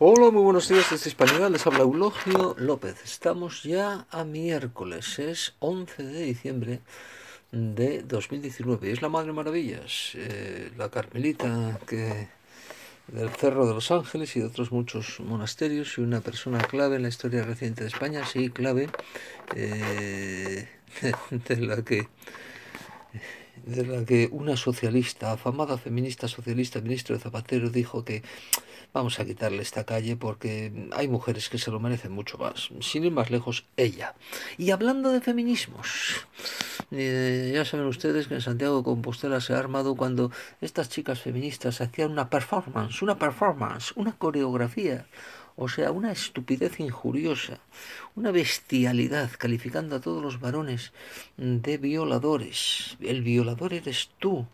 Hola, muy buenos días desde Español, les habla Eulogio López. Estamos ya a miércoles, es 11 de diciembre de 2019. Es la Madre Maravillas, eh, la Carmelita que del Cerro de los Ángeles y de otros muchos monasterios y una persona clave en la historia reciente de España, sí, clave, eh, de la que de la que una socialista, afamada feminista socialista, ministro de Zapatero, dijo que vamos a quitarle esta calle porque hay mujeres que se lo merecen mucho más. Sin ir más lejos, ella. Y hablando de feminismos, eh, ya saben ustedes que en Santiago de Compostela se ha armado cuando estas chicas feministas hacían una performance, una performance, una coreografía o sea, una estupidez injuriosa, una bestialidad, calificando a todos los varones de violadores. El violador eres tú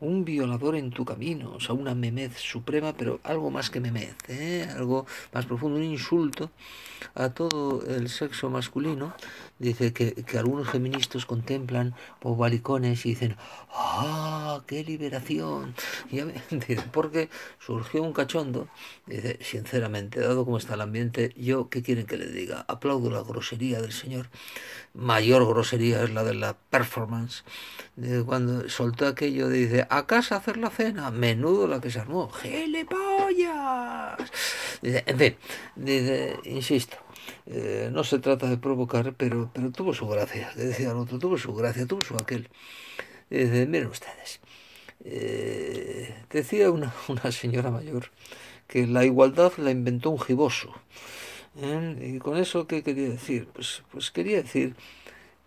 un violador en tu camino, o sea, una memez suprema, pero algo más que memez, ¿eh? algo más profundo, un insulto a todo el sexo masculino. Dice que, que algunos feministas contemplan por balicones y dicen, ¡ah, qué liberación! Y dice, porque surgió un cachondo, dice, sinceramente, dado cómo está el ambiente, yo, ¿qué quieren que le diga? Aplaudo la grosería del Señor. Mayor grosería es la de la performance, cuando soltó aquello de dice, a casa hacer la cena, menudo la que se armó, ¡Gelepollas! Dice, en fin, dice, insisto, eh, no se trata de provocar, pero, pero tuvo su gracia, decía el otro, tuvo su gracia, tuvo su aquel. Dice, miren ustedes, eh, decía una, una señora mayor que la igualdad la inventó un giboso. ¿eh? ¿Y con eso qué quería decir? Pues, pues quería decir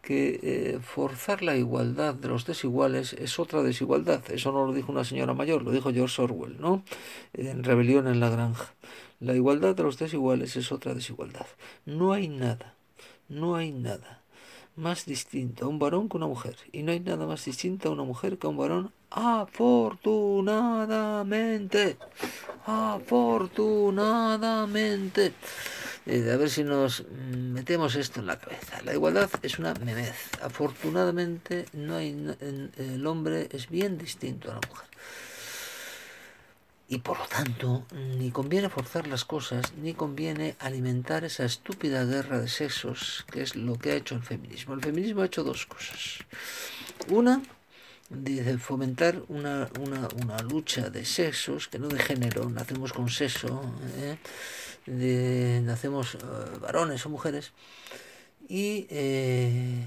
que eh, forzar la igualdad de los desiguales es otra desigualdad. Eso no lo dijo una señora mayor, lo dijo George Orwell, ¿no? En Rebelión en la Granja. La igualdad de los desiguales es otra desigualdad. No hay nada, no hay nada más distinto a un varón que una mujer. Y no hay nada más distinto a una mujer que a un varón afortunadamente. Afortunadamente. Eh, a ver si nos metemos esto en la cabeza. La igualdad es una memez. Afortunadamente no hay, el hombre es bien distinto a la mujer. Y por lo tanto, ni conviene forzar las cosas, ni conviene alimentar esa estúpida guerra de sexos, que es lo que ha hecho el feminismo. El feminismo ha hecho dos cosas. Una, dice fomentar una, una, una, lucha de sexos, que no de género, nacemos con sexo, ¿eh? De, nacemos eh, varones o mujeres, y, eh,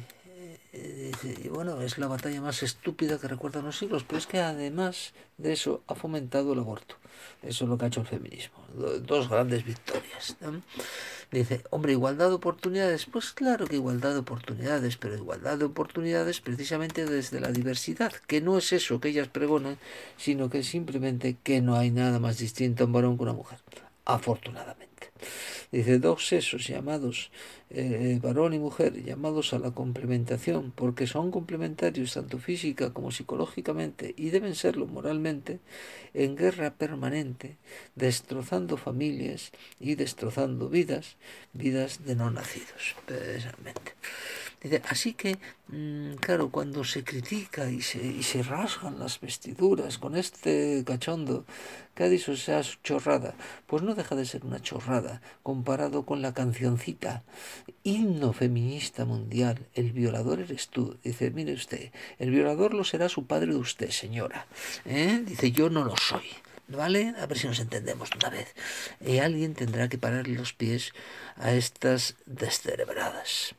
y, bueno, es la batalla más estúpida que recuerdan los siglos, pero es que además de eso ha fomentado el aborto. Eso es lo que ha hecho el feminismo. Dos grandes victorias. Dice, hombre, igualdad de oportunidades. Pues claro que igualdad de oportunidades, pero igualdad de oportunidades precisamente desde la diversidad, que no es eso que ellas pregonan, sino que simplemente que no hay nada más distinto a un varón que una mujer. Afortunadamente. Dice, dos sesos llamados eh, varón y mujer, llamados a la complementación, porque son complementarios tanto física como psicológicamente y deben serlo moralmente, en guerra permanente, destrozando familias y destrozando vidas, vidas de no nacidos. Así que, mm, claro, cuando se critica y se, y se rasgan las vestiduras con este cachondo que ha dicho sea chorrada, pues no deja de ser una chorrada comparado con la cancioncita himno feminista mundial, el violador eres tú. Dice, mire usted, el violador lo será su padre de usted, señora. ¿Eh? Dice, yo no lo soy. ¿Vale? A ver si nos entendemos una vez. Y alguien tendrá que pararle los pies a estas descerebradas.